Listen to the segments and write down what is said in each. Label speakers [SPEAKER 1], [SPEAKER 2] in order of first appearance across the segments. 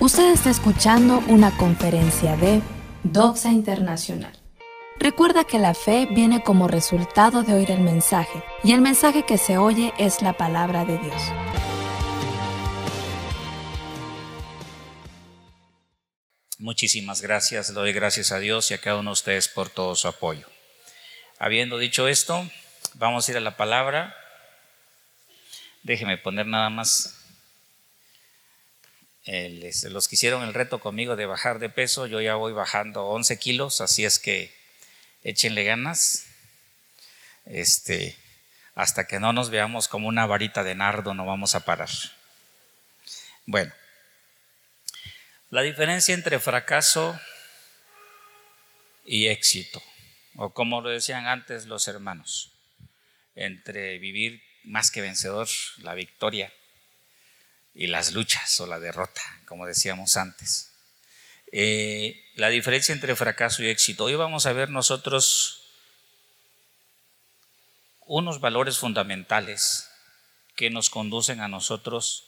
[SPEAKER 1] Usted está escuchando una conferencia de Doxa Internacional. Recuerda que la fe viene como resultado de oír el mensaje, y el mensaje que se oye es la palabra de Dios.
[SPEAKER 2] Muchísimas gracias, doy gracias a Dios y a cada uno de ustedes por todo su apoyo. Habiendo dicho esto, vamos a ir a la palabra. Déjeme poner nada más este, los que hicieron el reto conmigo de bajar de peso, yo ya voy bajando 11 kilos, así es que échenle ganas. Este, hasta que no nos veamos como una varita de nardo, no vamos a parar. Bueno, la diferencia entre fracaso y éxito, o como lo decían antes los hermanos, entre vivir más que vencedor, la victoria, y las luchas o la derrota, como decíamos antes. Eh, la diferencia entre fracaso y éxito. Hoy vamos a ver nosotros unos valores fundamentales que nos conducen a nosotros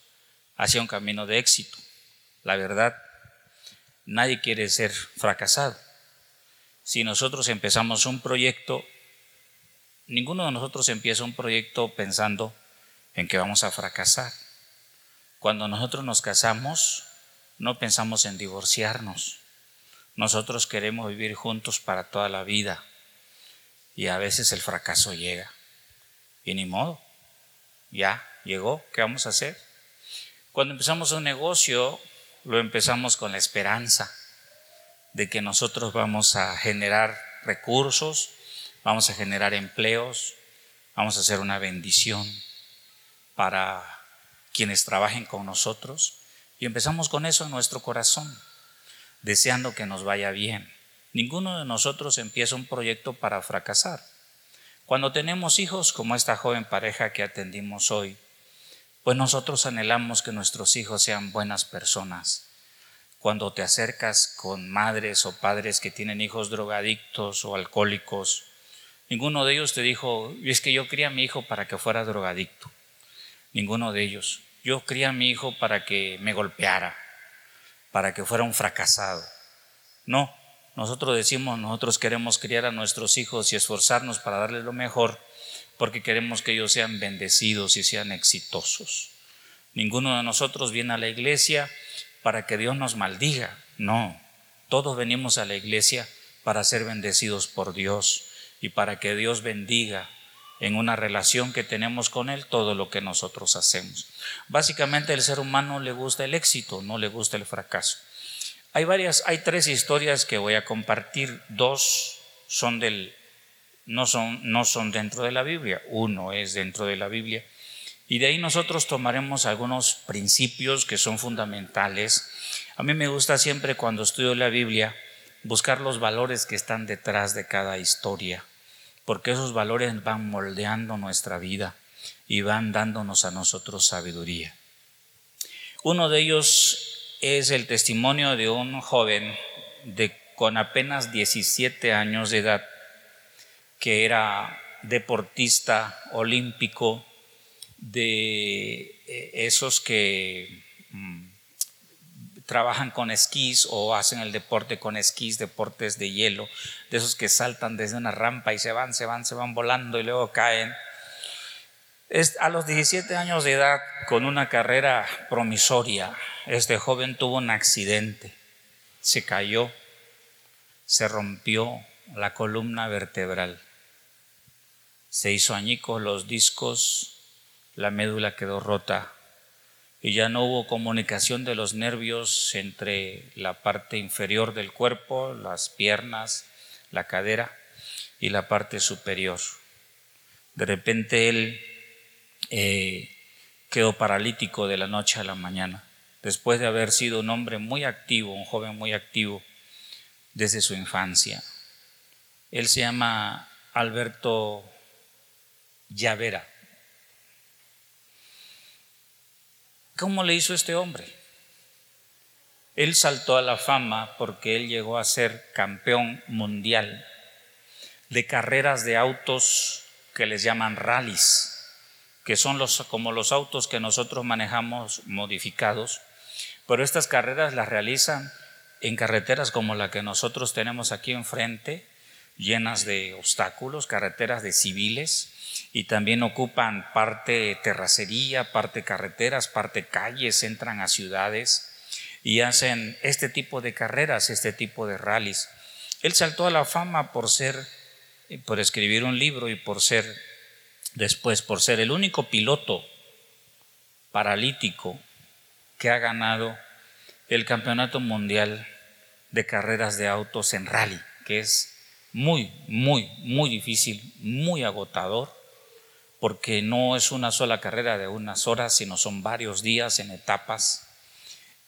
[SPEAKER 2] hacia un camino de éxito. La verdad, nadie quiere ser fracasado. Si nosotros empezamos un proyecto, ninguno de nosotros empieza un proyecto pensando en que vamos a fracasar. Cuando nosotros nos casamos, no pensamos en divorciarnos. Nosotros queremos vivir juntos para toda la vida. Y a veces el fracaso llega. Y ni modo. Ya llegó. ¿Qué vamos a hacer? Cuando empezamos un negocio, lo empezamos con la esperanza de que nosotros vamos a generar recursos, vamos a generar empleos, vamos a hacer una bendición para quienes trabajen con nosotros y empezamos con eso en nuestro corazón, deseando que nos vaya bien. Ninguno de nosotros empieza un proyecto para fracasar. Cuando tenemos hijos como esta joven pareja que atendimos hoy, pues nosotros anhelamos que nuestros hijos sean buenas personas. Cuando te acercas con madres o padres que tienen hijos drogadictos o alcohólicos, ninguno de ellos te dijo, es que yo quería a mi hijo para que fuera drogadicto. Ninguno de ellos. Yo crié a mi hijo para que me golpeara, para que fuera un fracasado. No, nosotros decimos, nosotros queremos criar a nuestros hijos y esforzarnos para darles lo mejor, porque queremos que ellos sean bendecidos y sean exitosos. Ninguno de nosotros viene a la iglesia para que Dios nos maldiga. No, todos venimos a la iglesia para ser bendecidos por Dios y para que Dios bendiga en una relación que tenemos con Él todo lo que nosotros hacemos. Básicamente el ser humano le gusta el éxito, no le gusta el fracaso. Hay varias, hay tres historias que voy a compartir. Dos son del, no son, no son dentro de la Biblia, uno es dentro de la Biblia. Y de ahí nosotros tomaremos algunos principios que son fundamentales. A mí me gusta siempre cuando estudio la Biblia buscar los valores que están detrás de cada historia porque esos valores van moldeando nuestra vida y van dándonos a nosotros sabiduría. Uno de ellos es el testimonio de un joven de, con apenas 17 años de edad que era deportista olímpico de eh, esos que mm, trabajan con esquís o hacen el deporte con esquís, deportes de hielo, de esos que saltan desde una rampa y se van, se van, se van volando y luego caen. a los 17 años de edad, con una carrera promisoria, este joven tuvo un accidente, se cayó, se rompió la columna vertebral, se hizo añicos los discos, la médula quedó rota y ya no hubo comunicación de los nervios entre la parte inferior del cuerpo, las piernas, la cadera y la parte superior. De repente él eh, quedó paralítico de la noche a la mañana, después de haber sido un hombre muy activo, un joven muy activo desde su infancia. Él se llama Alberto Llavera. ¿Cómo le hizo este hombre? Él saltó a la fama porque él llegó a ser campeón mundial de carreras de autos que les llaman rallies, que son los, como los autos que nosotros manejamos modificados, Pero estas carreras las realizan en carreteras como la que nosotros tenemos aquí enfrente, llenas de obstáculos, carreteras de civiles, y también ocupan parte terracería, parte carreteras, parte calles, entran a ciudades y hacen este tipo de carreras, este tipo de rallies. Él saltó a la fama por ser, por escribir un libro y por ser, después, por ser el único piloto paralítico que ha ganado el Campeonato Mundial de Carreras de Autos en Rally, que es muy, muy, muy difícil, muy agotador, porque no es una sola carrera de unas horas, sino son varios días en etapas,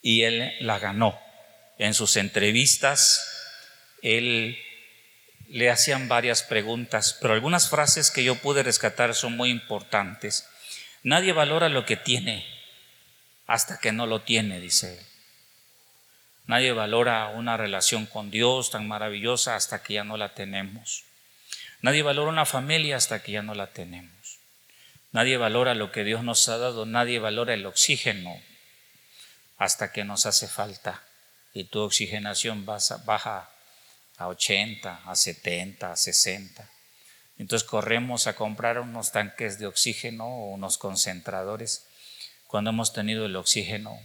[SPEAKER 2] y él la ganó. En sus entrevistas, él le hacían varias preguntas, pero algunas frases que yo pude rescatar son muy importantes. Nadie valora lo que tiene hasta que no lo tiene, dice él. Nadie valora una relación con Dios tan maravillosa hasta que ya no la tenemos. Nadie valora una familia hasta que ya no la tenemos. Nadie valora lo que Dios nos ha dado. Nadie valora el oxígeno hasta que nos hace falta. Y tu oxigenación baja a 80, a 70, a 60. Entonces corremos a comprar unos tanques de oxígeno o unos concentradores cuando hemos tenido el oxígeno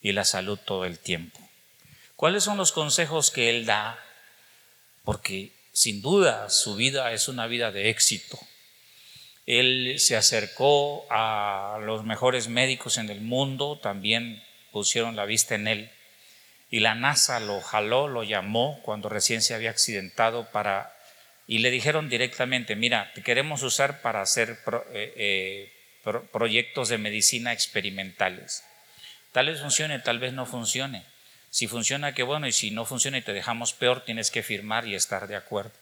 [SPEAKER 2] y la salud todo el tiempo. ¿Cuáles son los consejos que Él da? Porque sin duda su vida es una vida de éxito. Él se acercó a los mejores médicos en el mundo, también pusieron la vista en él. Y la NASA lo jaló, lo llamó cuando recién se había accidentado para... Y le dijeron directamente, mira, te queremos usar para hacer eh, eh, proyectos de medicina experimentales. Tal vez funcione, tal vez no funcione. Si funciona, qué bueno, y si no funciona y te dejamos peor, tienes que firmar y estar de acuerdo.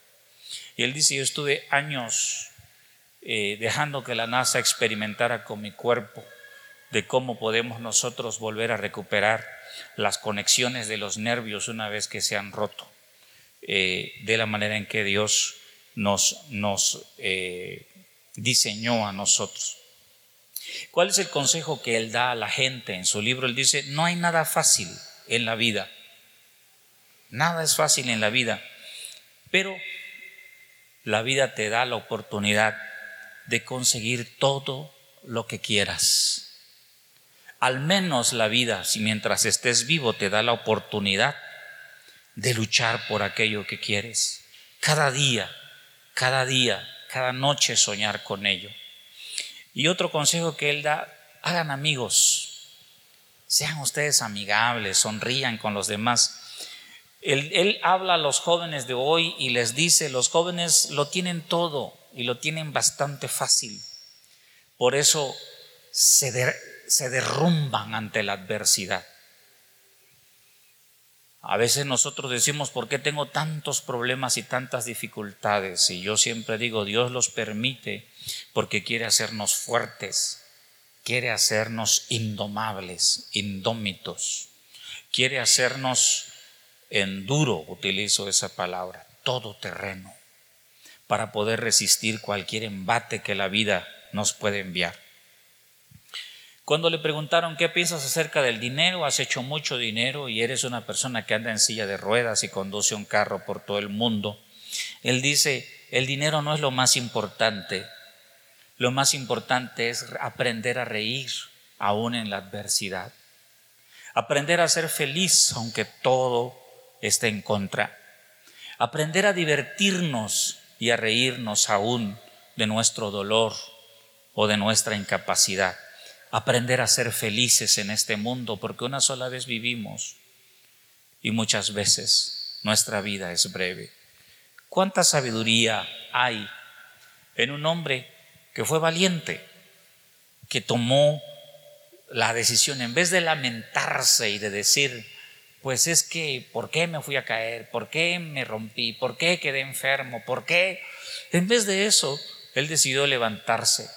[SPEAKER 2] Y él dice, yo estuve años eh, dejando que la NASA experimentara con mi cuerpo de cómo podemos nosotros volver a recuperar las conexiones de los nervios una vez que se han roto, eh, de la manera en que Dios nos, eh, diseñó a nosotros. ¿Cuál es el consejo que él da a la gente en su libro? Él dice, no hay nada fácil en la vida. Nada es fácil en la vida. Pero la vida te da la oportunidad de conseguir todo lo que quieras. Al menos la vida, si mientras estés vivo, te da la oportunidad de luchar por aquello que quieres. Cada día, cada día, cada noche soñar con ello. Y otro consejo que él da, hagan amigos, sean ustedes amigables, sonrían con los demás. Él, habla a los jóvenes de hoy y les dice, los jóvenes lo tienen todo y lo tienen bastante fácil. Por eso se, se derrumban ante la adversidad. A veces nosotros decimos, ¿por qué tengo tantos problemas y tantas dificultades? Y yo siempre digo, Dios los permite porque quiere hacernos fuertes, quiere hacernos indomables, indómitos, quiere hacernos en duro, utilizo esa palabra, todo terreno, para poder resistir cualquier embate que la vida nos puede enviar. Cuando le preguntaron qué piensas acerca del dinero, has hecho mucho dinero y eres una persona que anda en silla de ruedas y conduce un carro por todo el mundo, él dice, el dinero no es lo más importante, lo más importante es aprender a reír aún en la adversidad. Aprender a ser feliz aunque todo esté en contra. Aprender a divertirnos y a reírnos aún de nuestro dolor o de nuestra incapacidad. Aprender a ser felices en este mundo porque una sola vez vivimos y muchas veces nuestra vida es breve. ¿Cuánta sabiduría hay en un hombre que fue valiente, que tomó la decisión, en vez de lamentarse y de decir, pues es que, ¿por qué me fui a caer? ¿Por qué me rompí? ¿Por qué quedé enfermo? ¿Por qué? En vez de eso, él decidió levantarse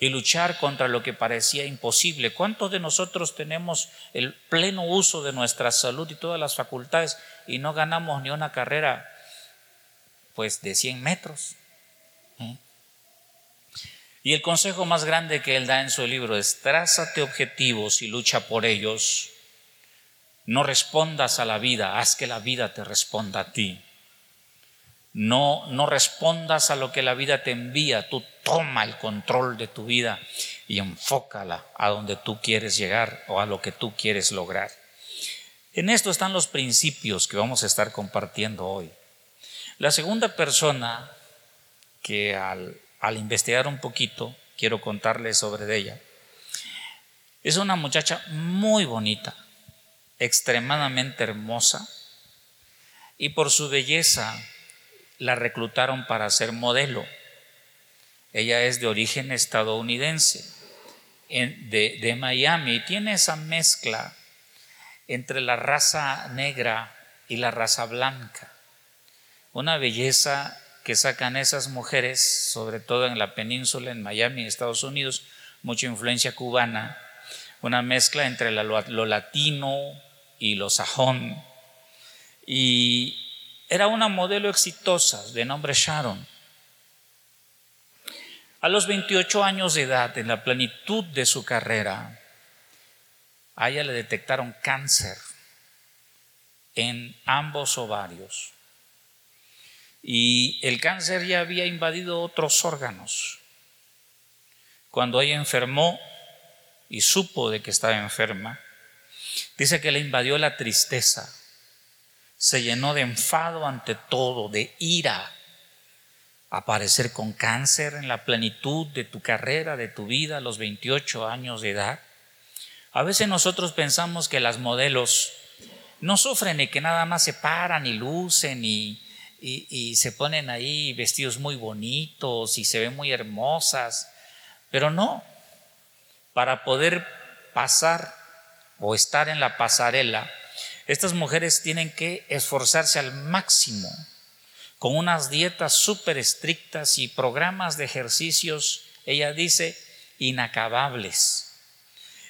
[SPEAKER 2] y luchar contra lo que parecía imposible. ¿Cuántos de nosotros tenemos el pleno uso de nuestra salud y todas las facultades y no ganamos ni una carrera pues de 100 metros? ¿Eh? Y el consejo más grande que él da en su libro es trázate objetivos y lucha por ellos No respondas a la vida, haz que la vida te responda a ti. No, no respondas a lo que la vida te envía, tú toma el control de tu vida y enfócala a donde tú quieres llegar o a lo que tú quieres lograr. En esto están los principios que vamos a estar compartiendo hoy. La segunda persona que al, investigar un poquito, quiero contarles sobre ella, es una muchacha muy bonita, extremadamente hermosa, y por su belleza la reclutaron para ser modelo. Ella es de origen estadounidense, de, Miami, y tiene esa mezcla entre la raza negra y la raza blanca. Una belleza que sacan esas mujeres, sobre todo en la península, en Miami, Estados Unidos, mucha influencia cubana, una mezcla entre lo latino y lo sajón. Y era una modelo exitosa de nombre Sharon. A los 28 años de edad, en la plenitud de su carrera, a ella le detectaron cáncer en ambos ovarios. Y el cáncer ya había invadido otros órganos. Cuando ella enfermó y supo de que estaba enferma, dice que le invadió la tristeza, se llenó de enfado ante todo, de ira. Aparecer con cáncer en la plenitud de tu carrera, de tu vida, a los 28 años de edad. A veces nosotros pensamos que las modelos no sufren y que nada más se paran y lucen y, y, se ponen ahí vestidos muy bonitos y se ven muy hermosas, pero no, para poder pasar o estar en la pasarela, estas mujeres tienen que esforzarse al máximo con unas dietas súper estrictas y programas de ejercicios, ella dice, inacabables.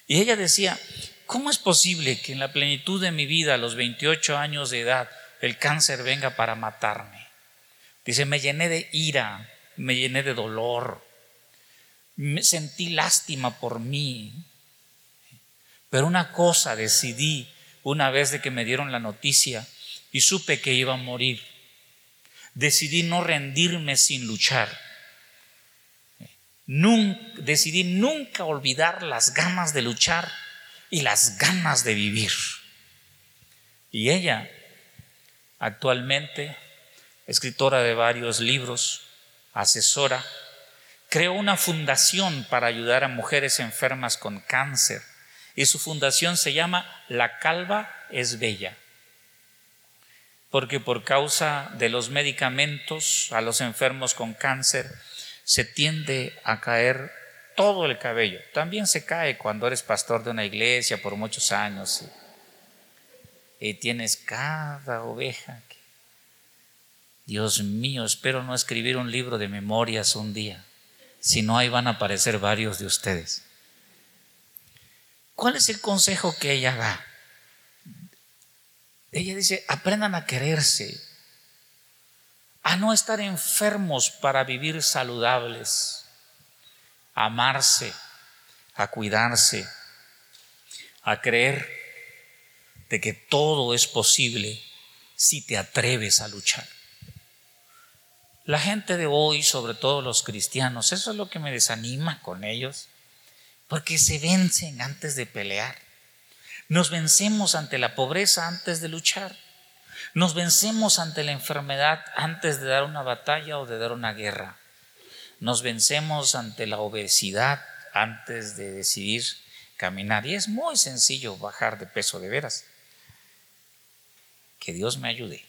[SPEAKER 2] Y ella decía, ¿cómo es posible que en la plenitud de mi vida, a los 28 años de edad, el cáncer venga para matarme. Dice, me llené de ira, me llené de dolor, me sentí lástima por mí. Pero una cosa decidí una vez de que me dieron la noticia y supe que iba a morir. Decidí no rendirme sin luchar. decidí nunca olvidar las ganas de luchar y las ganas de vivir. Y ella Actualmente, escritora de varios libros, asesora, creó una fundación para ayudar a mujeres enfermas con cáncer y su fundación se llama La Calva es Bella, porque por causa de los medicamentos a los enfermos con cáncer se tiende a caer todo el cabello. También se cae cuando eres pastor de una iglesia por muchos años y tienes cada oveja. Dios mío, espero no escribir un libro de memorias un día, si no ahí van a aparecer varios de ustedes. ¿Cuál es el consejo que ella da? Ella dice, aprendan a quererse, a no estar enfermos para vivir saludables, a amarse, a cuidarse, a creer de que todo es posible si te atreves a luchar. La gente de hoy, sobre todo los cristianos, eso es lo que me desanima con ellos, porque se vencen antes de pelear. Nos vencemos ante la pobreza antes de luchar. Nos vencemos ante la enfermedad antes de dar una batalla o de dar una guerra. Nos vencemos ante la obesidad antes de decidir caminar. Y es muy sencillo bajar de peso de veras. Que Dios me ayude.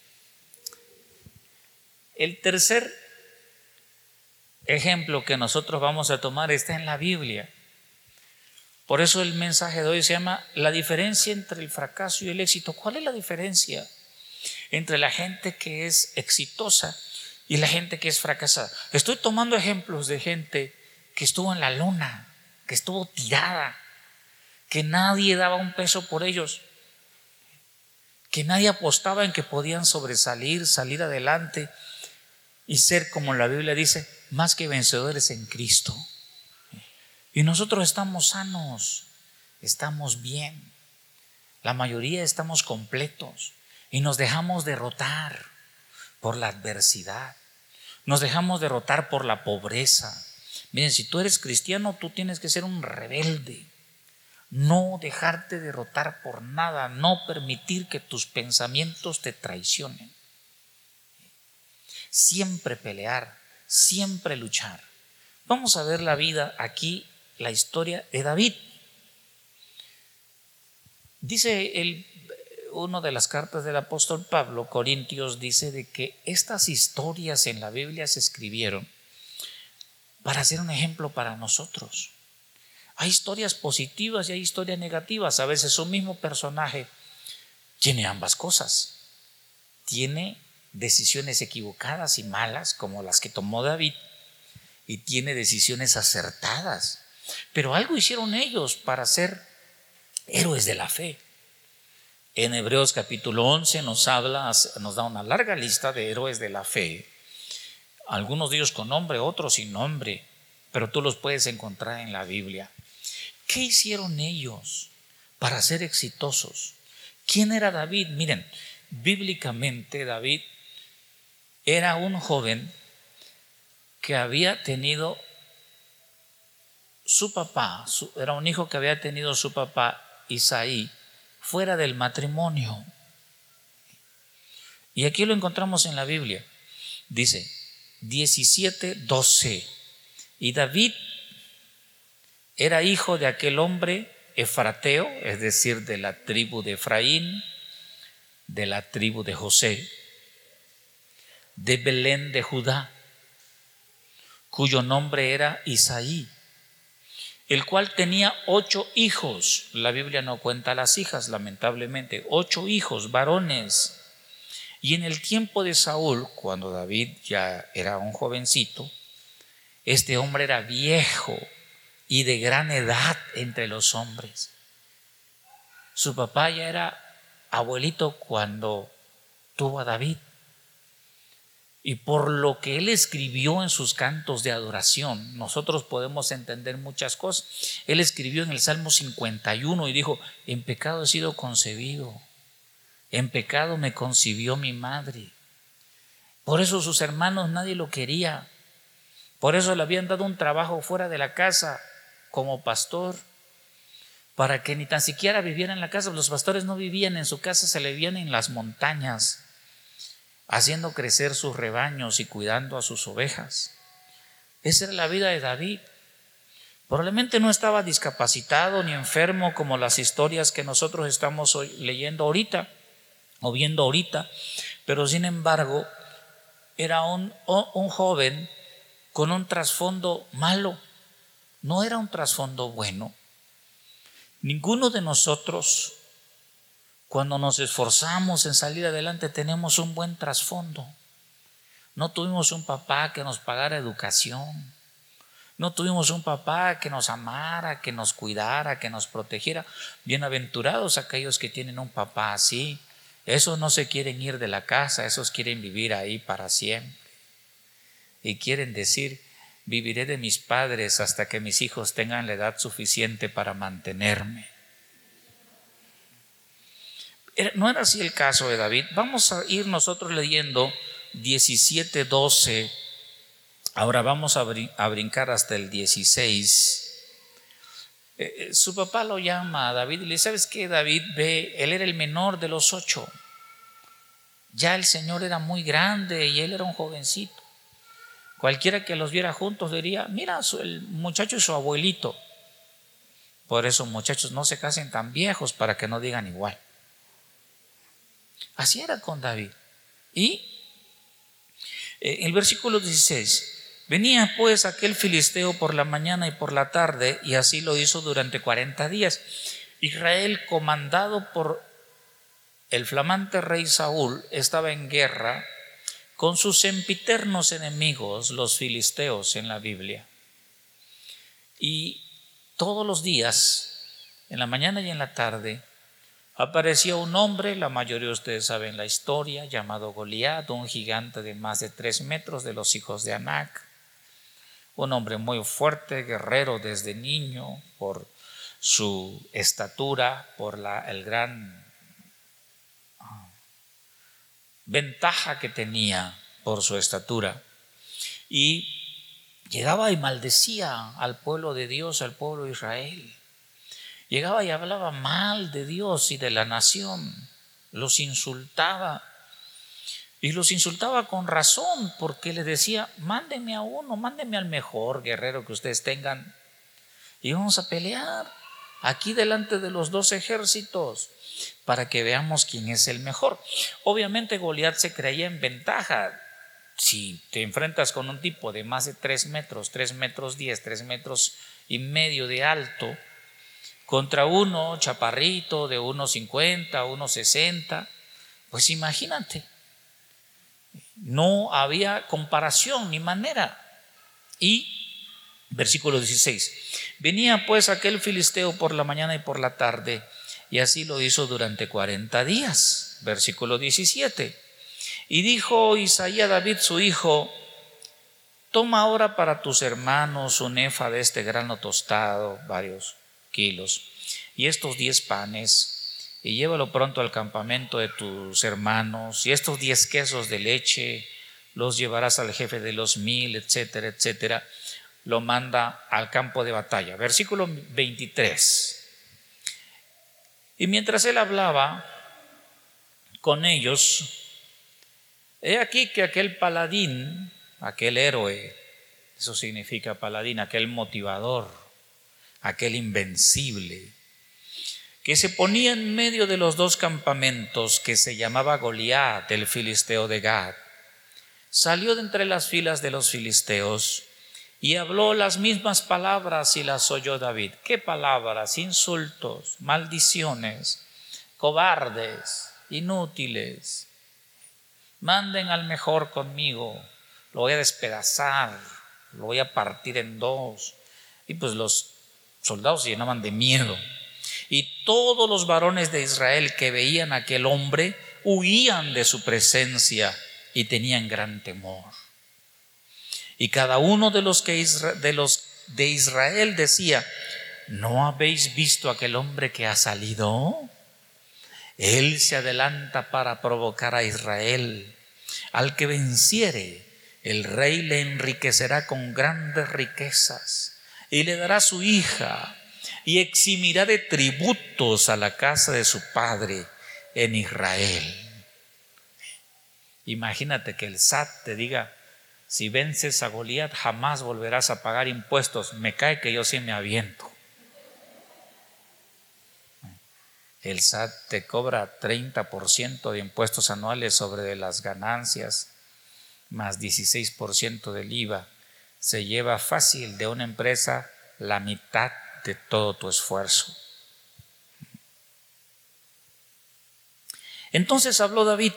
[SPEAKER 2] El tercer ejemplo que nosotros vamos a tomar está en la Biblia. Por eso el mensaje de hoy se llama la diferencia entre el fracaso y el éxito. ¿Cuál es la diferencia entre la gente que es exitosa y la gente que es fracasada? Estoy tomando ejemplos de gente que estuvo en la luna, que estuvo tirada, que nadie daba un peso por ellos que nadie apostaba en que podían sobresalir, salir adelante y ser, como la Biblia dice, más que vencedores en Cristo. Y nosotros estamos sanos, estamos bien. La mayoría estamos completos y nos dejamos derrotar por la adversidad. Nos dejamos derrotar por la pobreza. Miren, si tú eres cristiano, tú tienes que ser un rebelde. No dejarte derrotar por nada, no permitir que tus pensamientos te traicionen. Siempre pelear, siempre luchar. Vamos a ver la vida aquí, la historia de David. Dice el, uno de las cartas del apóstol Pablo, Corintios, dice de que estas historias en la Biblia se escribieron para ser un ejemplo para nosotros. Hay historias positivas y hay historias negativas. A veces un mismo personaje tiene ambas cosas. Tiene decisiones equivocadas y malas, como las que tomó David, y tiene decisiones acertadas. Pero algo hicieron ellos para ser héroes de la fe. En Hebreos capítulo 11 nos habla, nos da una larga lista de héroes de la fe. Algunos de ellos con nombre, otros sin nombre, pero tú los puedes encontrar en la Biblia. ¿Qué hicieron ellos para ser exitosos? ¿Quién era David? Miren, bíblicamente David era un joven que había tenido su papá, era un hijo que había tenido su papá Isaí fuera del matrimonio. Y aquí lo encontramos en la Biblia. Dice 17, 12. Y David era hijo de aquel hombre efrateo, es decir, de la tribu de Efraín, de la tribu de José, de Belén de Judá, cuyo nombre era Isaí el cual tenía ocho hijos. La Biblia no cuenta las hijas, lamentablemente. Ocho hijos, varones. Y en el tiempo de Saúl, cuando David ya era un jovencito, este hombre era viejo y de gran edad entre los hombres. Su papá ya era abuelito cuando tuvo a David y por lo que él escribió en sus cantos de adoración, nosotros podemos entender muchas cosas. Él escribió en el Salmo 51 y dijo, en pecado he sido concebido, en pecado me concibió mi madre. Por eso sus hermanos nadie lo quería. Por eso le habían dado un trabajo fuera de la casa como pastor, para que ni tan siquiera viviera en la casa. Los pastores no vivían en su casa, se le vivían en las montañas haciendo crecer sus rebaños y cuidando a sus ovejas. Esa era la vida de David. Probablemente no estaba discapacitado ni enfermo como las historias que nosotros estamos leyendo ahorita o viendo ahorita, pero sin embargo era un, un joven con un trasfondo malo, no era un trasfondo bueno. Ninguno de nosotros cuando nos esforzamos en salir adelante tenemos un buen trasfondo. No tuvimos un papá que nos pagara educación. No tuvimos un papá que nos amara, que nos cuidara, que nos protegiera. Bienaventurados aquellos que tienen un papá así. Esos no se quieren ir de la casa, esos quieren vivir ahí para siempre. Y quieren decir, viviré de mis padres hasta que mis hijos tengan la edad suficiente para mantenerme. No era así el caso de David. Vamos a ir nosotros leyendo 17, 12. Ahora vamos a, brincar hasta el 16. Eh, eh, su papá lo llama a David y le dice, ¿sabes qué? David ve, él era el menor de los ocho. Ya el Señor era muy grande y él era un jovencito. Cualquiera que los viera juntos diría, mira, el muchacho es su abuelito. Por eso muchachos no se casen tan viejos para que no digan igual. Así era con David. Y eh, el versículo 16, venía pues aquel filisteo por la mañana y por la tarde, y así lo hizo durante 40 días. Israel, comandado por el flamante rey Saúl, estaba en guerra con sus sempiternos enemigos, los filisteos en la Biblia. Y todos los días, en la mañana y en la tarde, apareció un hombre, la mayoría de ustedes saben la historia, llamado Goliat, un gigante de más de tres metros de los hijos de Anac, un hombre muy fuerte, guerrero desde niño, por su estatura, por la el gran ah, ventaja que tenía por su estatura. Y llegaba y maldecía al pueblo de Dios, al pueblo de Israel. Llegaba y hablaba mal de Dios y de la nación. Los insultaba. Y los insultaba con razón porque le decía, mándenme a uno, mándenme al mejor guerrero que ustedes tengan. Y vamos a pelear aquí delante de los dos ejércitos para que veamos quién es el mejor. Obviamente Goliat se creía en ventaja. Si te enfrentas con un tipo de más de 3 metros, 3 metros 10, 3 metros y medio de alto, contra uno chaparrito de 1,50, 1,60, pues imagínate, no había comparación ni manera. Y, versículo 16, venía pues aquel filisteo por la mañana y por la tarde, y así lo hizo durante 40 días. Versículo 17. Y dijo Isaías David su hijo, toma ahora para tus hermanos un efa de este grano tostado, varios y estos diez panes, y llévalo pronto al campamento de tus hermanos, y estos diez quesos de leche los llevarás al jefe de los mil, etcétera, etcétera. Lo manda al campo de batalla. Versículo 23. Y mientras él hablaba con ellos, He aquí que aquel paladín, aquel héroe, eso significa paladín, aquel motivador, aquel invencible, que se ponía en medio de los dos campamentos que se llamaba Goliat, el filisteo de Gad, salió de entre las filas de los filisteos y habló las mismas palabras y las oyó David. ¿Qué palabras? Insultos, maldiciones, cobardes, inútiles manden al mejor conmigo, lo voy a despedazar, lo voy a partir en dos. Y pues los soldados se llenaban de miedo. Y todos los varones de Israel que veían a aquel hombre huían de su presencia y tenían gran temor. Y cada uno de los, que de, los de Israel decía, ¿no habéis visto aquel hombre que ha salido? Él se adelanta para provocar a Israel. Al que venciere, el rey le enriquecerá con grandes riquezas y le dará su hija y eximirá de tributos a la casa de su padre en Israel. Imagínate que el SAT te diga, si vences a Goliat jamás volverás a pagar impuestos. Me cae que yo sí me aviento. el SAT te cobra 30% de impuestos anuales sobre las ganancias, más 16% del IVA. Se lleva fácil de una empresa la mitad de todo tu esfuerzo. Entonces habló David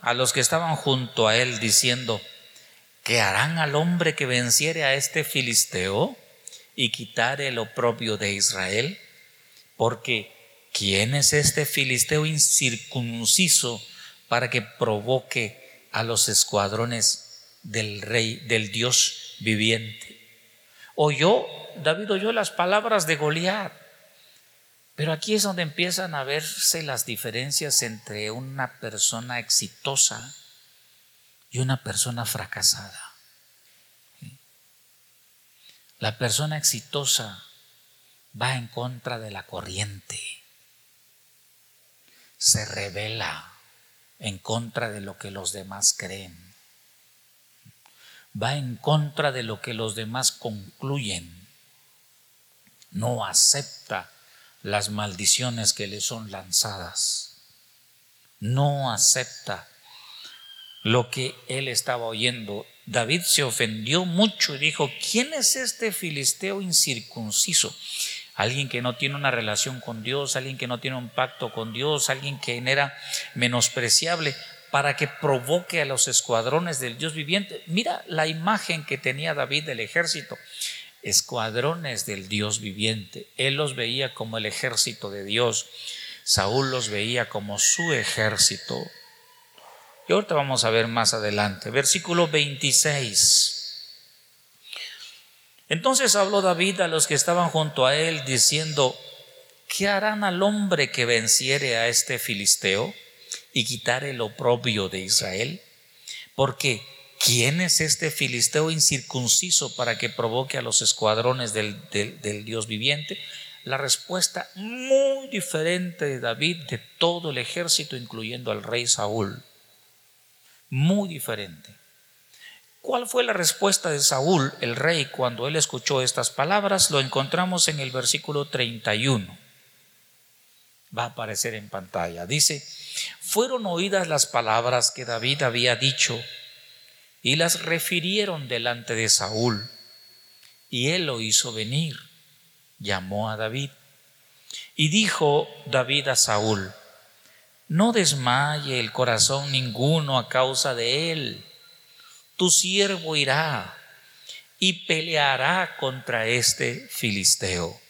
[SPEAKER 2] a los que estaban junto a él diciendo, ¿qué harán al hombre que venciere a este filisteo y quitare el oprobio de Israel? Porque ¿quién es este filisteo incircunciso para que provoque a los escuadrones del rey, del Dios viviente? Oyó, David oyó las palabras de Goliat. Pero aquí es donde empiezan a verse las diferencias entre una persona exitosa y una persona fracasada. La persona exitosa va en contra de la corriente se revela en contra de lo que los demás creen. Va en contra de lo que los demás concluyen. No acepta las maldiciones que le son lanzadas. No acepta lo que él estaba oyendo. David se ofendió mucho y dijo, ¿quién es este filisteo incircunciso? alguien que no tiene una relación con Dios, alguien que no tiene un pacto con Dios, alguien que era menospreciable, para que provoque a los escuadrones del Dios viviente. Mira la imagen que tenía David del ejército, escuadrones del Dios viviente. Él los veía como el ejército de Dios, Saúl los veía como su ejército. Y ahorita vamos a ver más adelante, versículo 26. Entonces habló David a los que estaban junto a él diciendo, ¿qué harán al hombre que venciere a este filisteo y quitare el oprobio de Israel? Porque ¿quién es este filisteo incircunciso para que provoque a los escuadrones del, del Dios viviente? La respuesta muy diferente de David de todo el ejército, incluyendo al rey Saúl. Muy diferente. ¿Cuál fue la respuesta de Saúl, el rey, cuando él escuchó estas palabras? Lo encontramos en el versículo 31. Va a aparecer en pantalla. Dice, fueron oídas las palabras que David había dicho y las refirieron delante de Saúl. Y él lo hizo venir. Llamó a David. Y dijo David a Saúl, no desmaye el corazón ninguno a causa de él tu siervo irá y peleará contra este filisteo.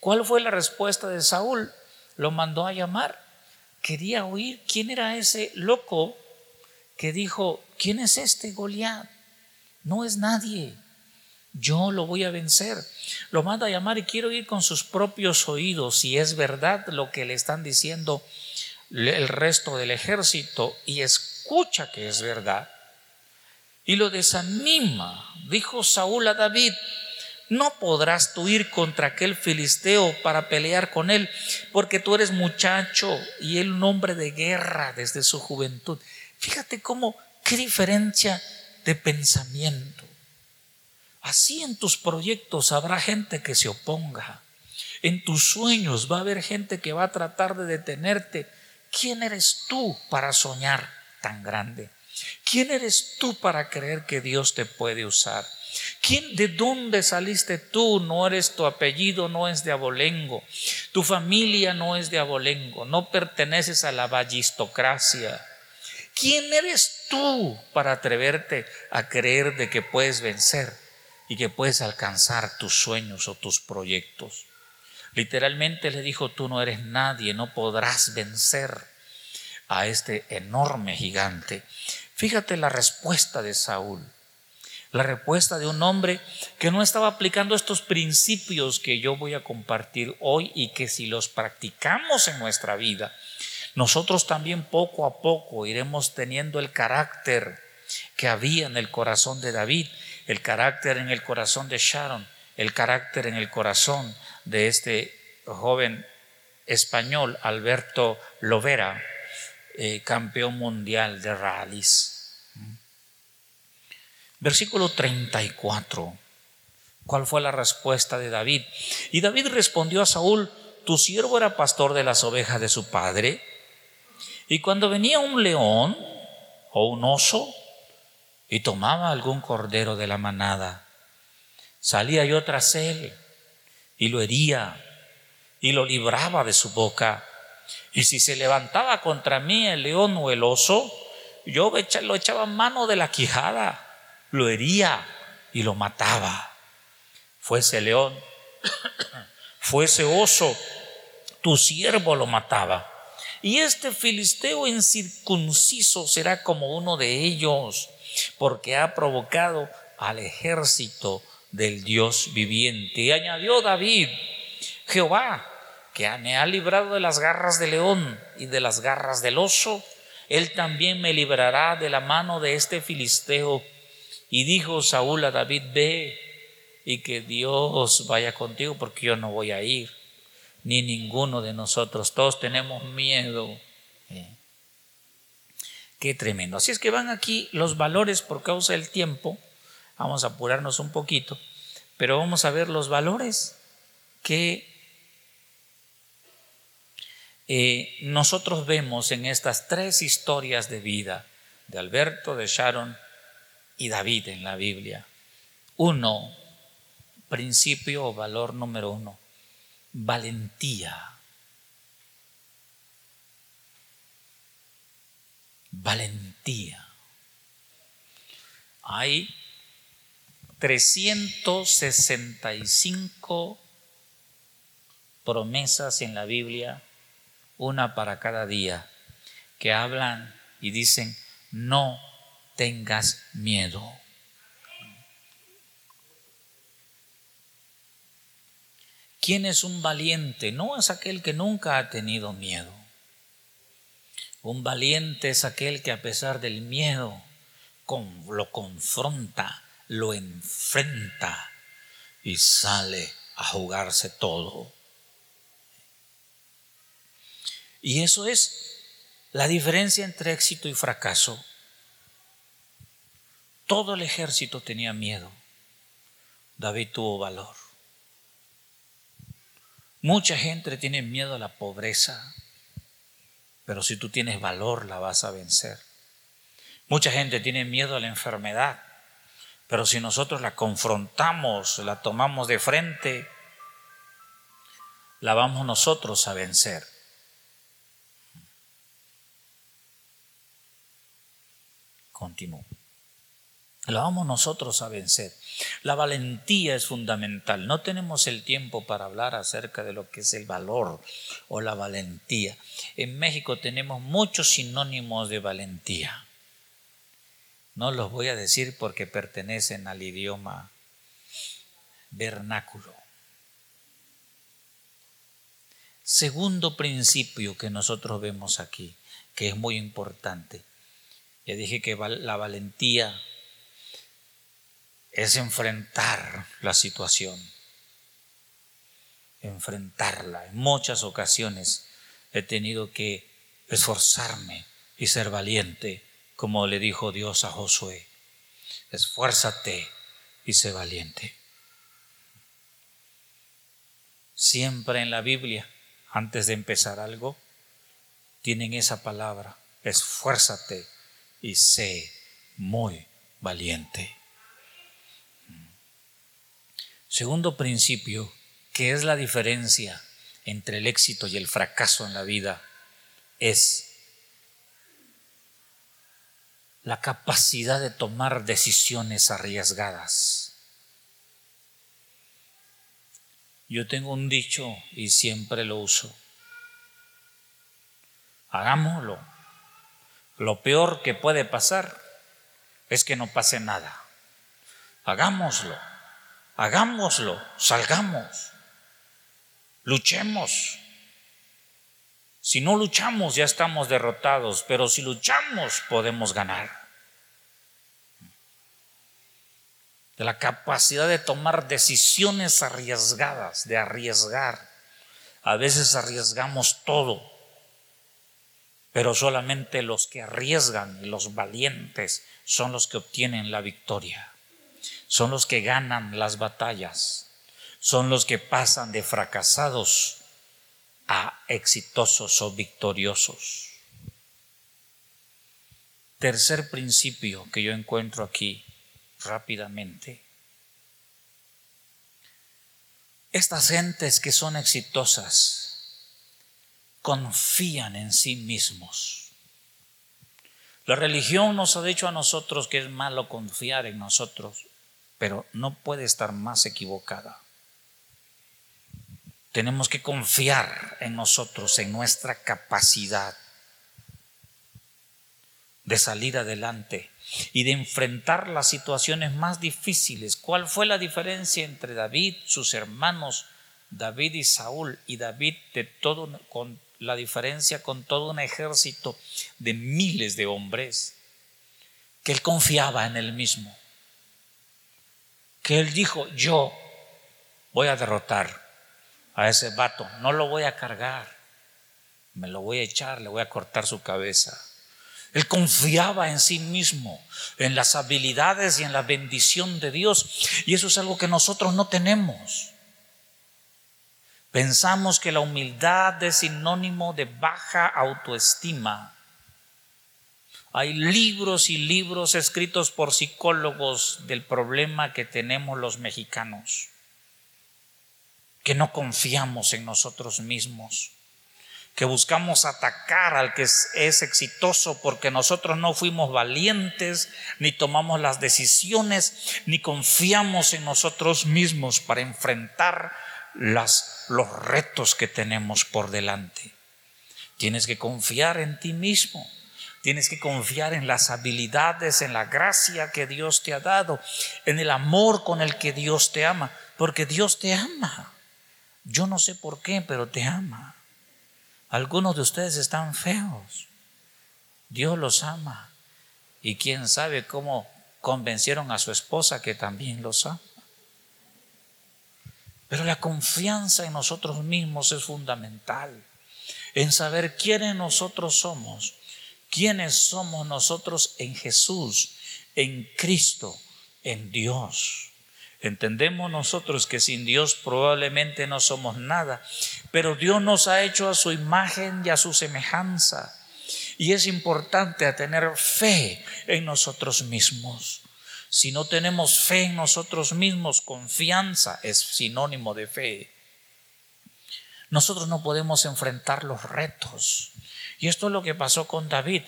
[SPEAKER 2] ¿Cuál fue la respuesta de Saúl? Lo mandó a llamar. Quería oír quién era ese loco que dijo, ¿quién es este Goliat? No es nadie. Yo lo voy a vencer. Lo manda a llamar y quiero ir con sus propios oídos si es verdad lo que le están diciendo el resto del ejército y escucha que es verdad y lo desanima. Dijo Saúl a David, no podrás tú ir contra aquel filisteo para pelear con él, porque tú eres muchacho y él un hombre de guerra desde su juventud. Fíjate cómo, qué diferencia de pensamiento. Así en tus proyectos habrá gente que se oponga. En tus sueños va a haber gente que va a tratar de detenerte. ¿Quién eres tú para soñar tan grande? ¿Quién eres tú para creer que Dios te puede usar? ¿Quién, ¿De dónde saliste tú? No eres tu apellido, no es de abolengo. Tu familia no es de abolengo. No perteneces a la ballistocracia. ¿Quién eres tú para atreverte a creer de que puedes vencer y que puedes alcanzar tus sueños o tus proyectos? Literalmente le dijo, tú no eres nadie, no podrás vencer a este enorme gigante. Fíjate la respuesta de Saúl, la respuesta de un hombre que no estaba aplicando estos principios que yo voy a compartir hoy y que si los practicamos en nuestra vida, nosotros también poco a poco iremos teniendo el carácter que había en el corazón de David, el carácter en el corazón de Sharon, el carácter en el corazón de este joven español, Alberto Lovera eh, campeón mundial de rallies. Versículo 34. ¿Cuál fue la respuesta de David? Y David respondió a Saúl, tu siervo era pastor de las ovejas de su padre. Y cuando venía un león o un oso y tomaba algún cordero de la manada, salía yo tras él y lo hería y lo libraba de su boca y si se levantaba contra mí el león o el oso, yo lo echaba mano de la quijada, lo hería y lo mataba. Fuese león, fuese oso, tu siervo lo mataba. Y este filisteo incircunciso será como uno de ellos, porque ha provocado al ejército del Dios viviente. Y añadió David, Jehová que me ha librado de las garras del león y de las garras del oso, él también me librará de la mano de este filisteo. Y dijo Saúl a David, ve y que Dios vaya contigo porque yo no voy a ir, ni ninguno de nosotros, todos tenemos miedo. Eh. Qué tremendo. Así es que van aquí los valores por causa del tiempo. Vamos a apurarnos un poquito, pero vamos a ver los valores que eh, nosotros vemos en estas tres historias de vida de Alberto, de Sharon y David en la Biblia. Uno, principio o valor número uno, valentía. Valentía. Hay 365 promesas en la Biblia una para cada día, que hablan y dicen, no tengas miedo. ¿Quién es un valiente? No es aquel que nunca ha tenido miedo. Un valiente es aquel que a pesar del miedo lo confronta, lo enfrenta y sale a jugarse todo. Y eso es la diferencia entre éxito y fracaso. Todo el ejército tenía miedo. David tuvo valor. Mucha gente tiene miedo a la pobreza, pero si tú tienes valor la vas a vencer. Mucha gente tiene miedo a la enfermedad, pero si nosotros la confrontamos, la tomamos de frente, la vamos nosotros a vencer. Continúo. La vamos nosotros a vencer. La valentía es fundamental. No tenemos el tiempo para hablar acerca de lo que es el valor o la valentía. En México tenemos muchos sinónimos de valentía. No los voy a decir porque pertenecen al idioma vernáculo. Segundo principio que nosotros vemos aquí, que es muy importante. Ya dije que la valentía es enfrentar la situación, enfrentarla. En muchas ocasiones he tenido que esforzarme y ser valiente, como le dijo Dios a Josué. Esfuérzate y sé valiente. Siempre en la Biblia, antes de empezar algo, tienen esa palabra, esfuérzate y sé muy valiente. Segundo principio, que es la diferencia entre el éxito y el fracaso en la vida, es la capacidad de tomar decisiones arriesgadas. Yo tengo un dicho y siempre lo uso. Hagámoslo. Lo peor que puede pasar es que no pase nada. Hagámoslo hagámoslo, salgamos, luchemos. Si no luchamos ya estamos derrotados, pero si luchamos podemos ganar. De la capacidad de tomar decisiones arriesgadas, de arriesgar. A veces arriesgamos todo, pero solamente los que arriesgan los valientes son los que obtienen la victoria son los que ganan las batallas, son los que pasan de fracasados a exitosos o victoriosos. Tercer principio que yo encuentro aquí rápidamente. Estas gentes que son exitosas confían en sí mismos. La religión nos ha dicho a nosotros que es malo confiar en nosotros pero no puede estar más equivocada. Tenemos que confiar en nosotros, en nuestra capacidad de salir adelante y de enfrentar las situaciones más difíciles. ¿Cuál fue la diferencia entre David, sus hermanos, David y Saúl, y David de todo con la diferencia con todo un ejército de miles de hombres? Que él confiaba en él mismo que él dijo, yo voy a derrotar a ese vato, no lo voy a cargar, me lo voy a echar, le voy a cortar su cabeza. Él confiaba en sí mismo, en las habilidades y en la bendición de Dios. Y eso es algo que nosotros no tenemos. Pensamos que la humildad es sinónimo de baja autoestima. Hay libros y libros escritos por psicólogos del problema que tenemos los mexicanos, que no confiamos en nosotros mismos, que buscamos atacar al que es, exitoso porque nosotros no fuimos valientes, ni tomamos las decisiones, ni confiamos en nosotros mismos para enfrentar los retos que tenemos por delante. Tienes que confiar en ti mismo. Tienes que confiar en las habilidades, en la gracia que Dios te ha dado, en el amor con el que Dios te ama, porque Dios te ama. Yo no sé por qué, pero te ama. Algunos de ustedes están feos. Dios los ama. Y quién sabe cómo convencieron a su esposa que también los ama. Pero la confianza en nosotros mismos es fundamental, en saber quiénes nosotros somos, quiénes somos nosotros en Jesús, en Cristo, en Dios. Entendemos nosotros que sin Dios probablemente no somos nada, pero Dios nos ha hecho a su imagen y a su semejanza. Y es importante tener fe en nosotros mismos. Si no tenemos fe en nosotros mismos, confianza es sinónimo de fe. Nosotros no podemos enfrentar los retos. Y esto es lo que pasó con David.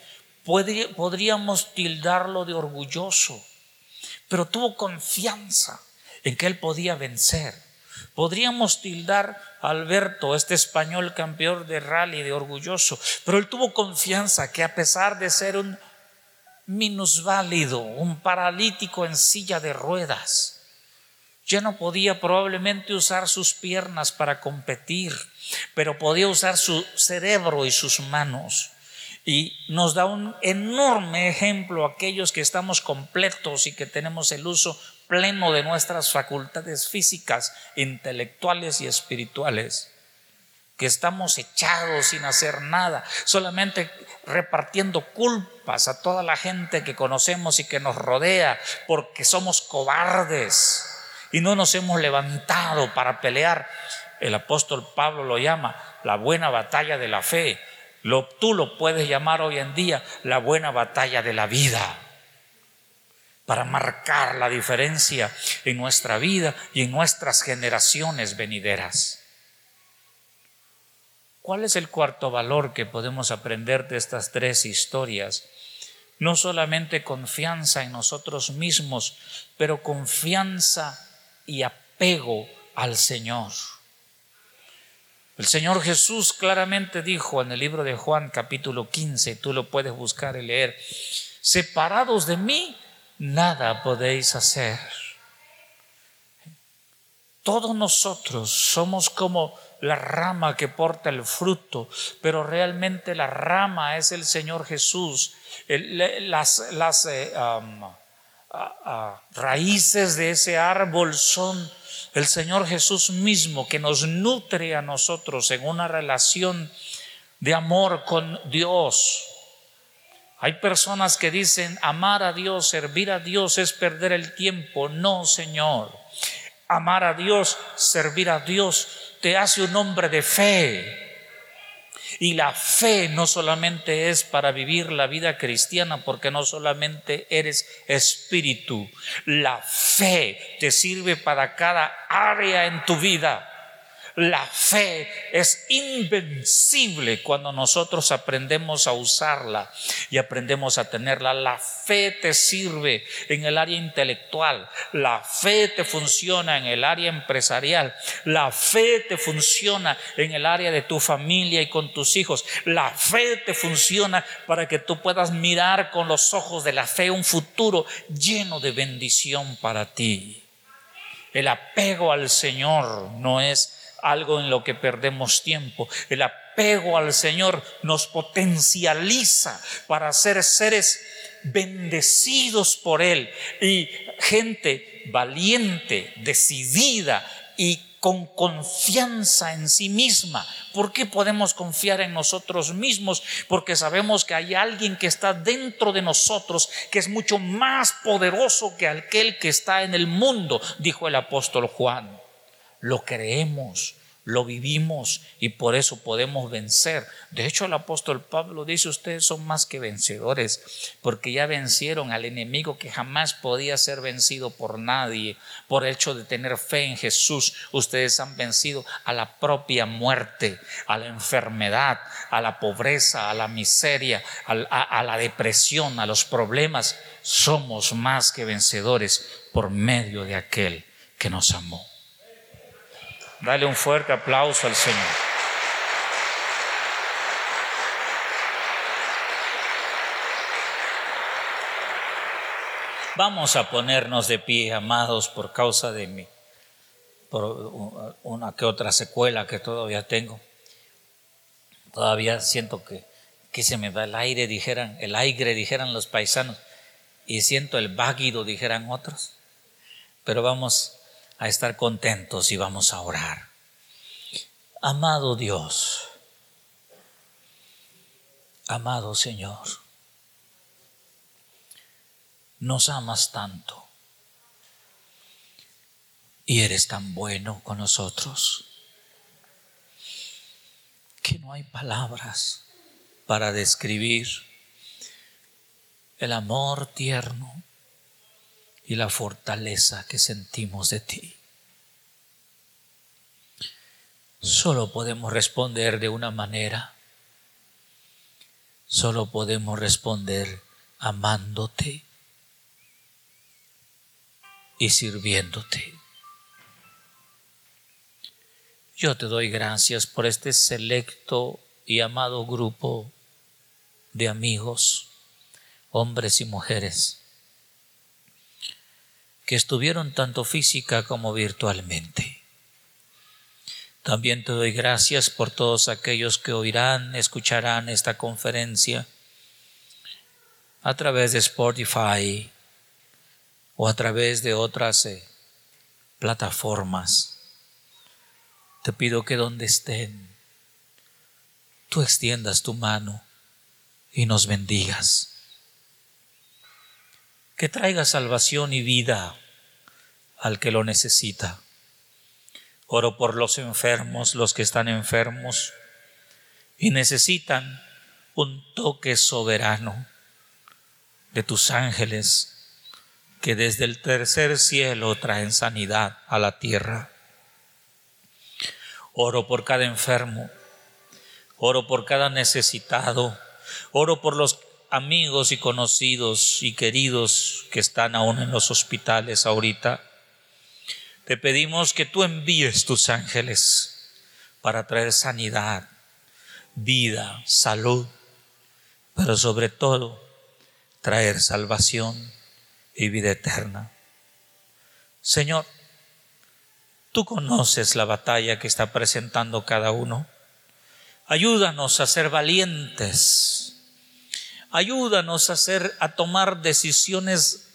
[SPEAKER 2] Podríamos tildarlo de orgulloso, pero tuvo confianza en que él podía vencer. Podríamos tildar a Alberto, este español campeón de rally, de orgulloso, pero él tuvo confianza que a pesar de ser un minusválido, un paralítico en silla de ruedas. Ya no podía probablemente usar sus piernas para competir, pero podía usar su cerebro y sus manos. Y nos da un enorme ejemplo aquellos que estamos completos y que tenemos el uso pleno de nuestras facultades físicas, intelectuales y espirituales, que estamos echados sin hacer nada, solamente repartiendo culpas a toda la gente que conocemos y que nos rodea porque somos cobardes y no nos hemos levantado para pelear. El apóstol Pablo lo llama la buena batalla de la fe. Lo, tú lo puedes llamar hoy en día la buena batalla de la vida para marcar la diferencia en nuestra vida y en nuestras generaciones venideras. ¿Cuál es el cuarto valor que podemos aprender de estas tres historias? No solamente confianza en nosotros mismos, pero confianza y apego al Señor. El Señor Jesús claramente dijo en el libro de Juan capítulo 15, tú lo puedes buscar y leer, separados de mí, nada podéis hacer. Todos nosotros somos como la rama que porta el fruto, pero realmente la rama es el Señor Jesús. las, eh, raíces de ese árbol son el Señor Jesús mismo que nos nutre a nosotros en una relación de amor con Dios. Hay personas que dicen amar a Dios, servir a Dios es perder el tiempo. No, Señor. Amar a Dios, servir a Dios te hace un hombre de fe. Y la fe no solamente es para vivir la vida cristiana, porque no solamente eres espíritu, la fe te sirve para cada área en tu vida. La fe es invencible cuando nosotros aprendemos a usarla y aprendemos a tenerla. La fe te sirve en el área intelectual, la fe te funciona en el área empresarial, la fe te funciona en el área de tu familia y con tus hijos, la fe te funciona para que tú puedas mirar con los ojos de la fe un futuro lleno de bendición para ti. El apego al Señor no es algo en lo que perdemos tiempo. El apego al Señor nos potencializa para ser seres bendecidos por Él y gente valiente, decidida y con confianza en sí misma. ¿Por qué podemos confiar en nosotros mismos? Porque sabemos que hay alguien que está dentro de nosotros que es mucho más poderoso que aquel que está en el mundo, dijo el apóstol Juan lo creemos, lo vivimos y por eso podemos vencer. De hecho, el apóstol Pablo dice, ustedes son más que vencedores, porque ya vencieron al enemigo que jamás podía ser vencido por nadie. Por el hecho de tener fe en Jesús, ustedes han vencido a la propia muerte, a la enfermedad, a la pobreza, a la miseria, a, a la depresión, a los problemas. Somos más que vencedores por medio de aquel que nos amó. Dale un fuerte aplauso al Señor. Vamos a ponernos de pie, amados, por causa de mí. por una que otra secuela que todavía tengo. Todavía siento que, que se me da el aire, dijeran, el aire, dijeran los paisanos, y siento el váguido, dijeran otros. Pero vamos a estar contentos y vamos a orar. Amado Dios, amado Señor, nos amas tanto y eres tan bueno con nosotros que no hay palabras para describir el amor tierno y la fortaleza que sentimos de ti. Solo podemos responder de una manera. Solo podemos responder amándote y sirviéndote. Yo te doy gracias por este selecto y amado grupo de amigos, hombres y mujeres, que estuvieron tanto física como virtualmente. También te doy gracias por todos aquellos que oirán, escucharán esta conferencia a través de Spotify, o a través de otras eh, plataformas. Te pido que donde estén, tú extiendas tu mano y nos bendigas. Que traiga salvación y vida al que lo necesita. Oro por los enfermos, los que están enfermos y necesitan un toque soberano de tus ángeles que desde el tercer cielo traen sanidad a la tierra. Oro por cada enfermo, oro por cada necesitado, oro por los amigos y conocidos y queridos que están aún en los hospitales ahorita. Te pedimos que tú envíes tus ángeles para traer sanidad, vida, salud, pero sobre todo traer salvación y vida eterna. Señor, tú conoces la batalla que está presentando cada uno. Ayúdanos a ser valientes. Ayúdanos a hacer a tomar decisiones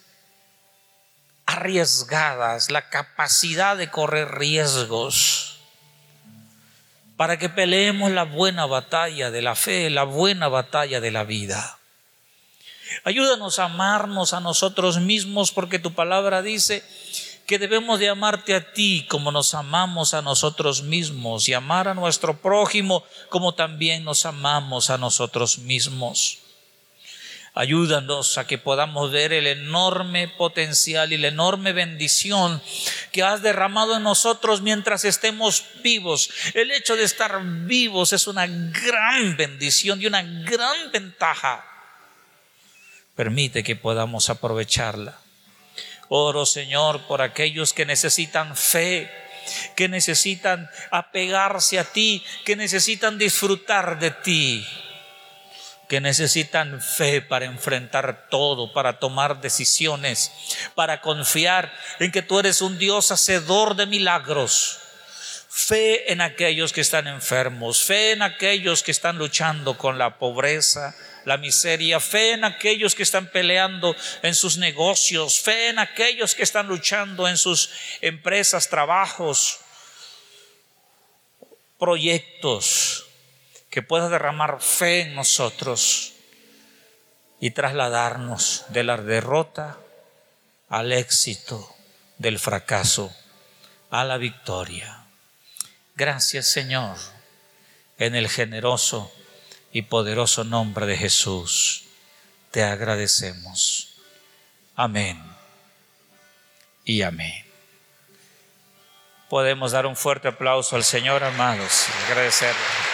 [SPEAKER 2] arriesgadas, la capacidad de correr riesgos para que peleemos la buena batalla de la fe, la buena batalla de la vida. Ayúdanos a amarnos a nosotros mismos porque tu palabra dice que debemos de amarte a ti como nos amamos a nosotros mismos y amar a nuestro prójimo como también nos amamos a nosotros mismos. Ayúdanos a que podamos ver el enorme potencial y la enorme bendición que has derramado en nosotros mientras estemos vivos. El hecho de estar vivos es una gran bendición y una gran ventaja Permite que podamos aprovecharla. Oro, Señor, por aquellos que necesitan fe, que necesitan apegarse a ti, que necesitan disfrutar de ti, que necesitan fe para enfrentar todo, para tomar decisiones, para confiar en que tú eres un Dios hacedor de milagros. Fe en aquellos que están enfermos, fe en aquellos que están luchando con la pobreza, la miseria, fe en aquellos que están peleando en sus negocios, fe en aquellos que están luchando en sus empresas, trabajos, proyectos, que pueda derramar fe en nosotros y trasladarnos de la derrota al éxito, del fracaso a la victoria. Gracias Señor, en el generoso y poderoso nombre de Jesús, te agradecemos. Amén y amén. Podemos dar un fuerte aplauso al Señor, amados, y agradecerle.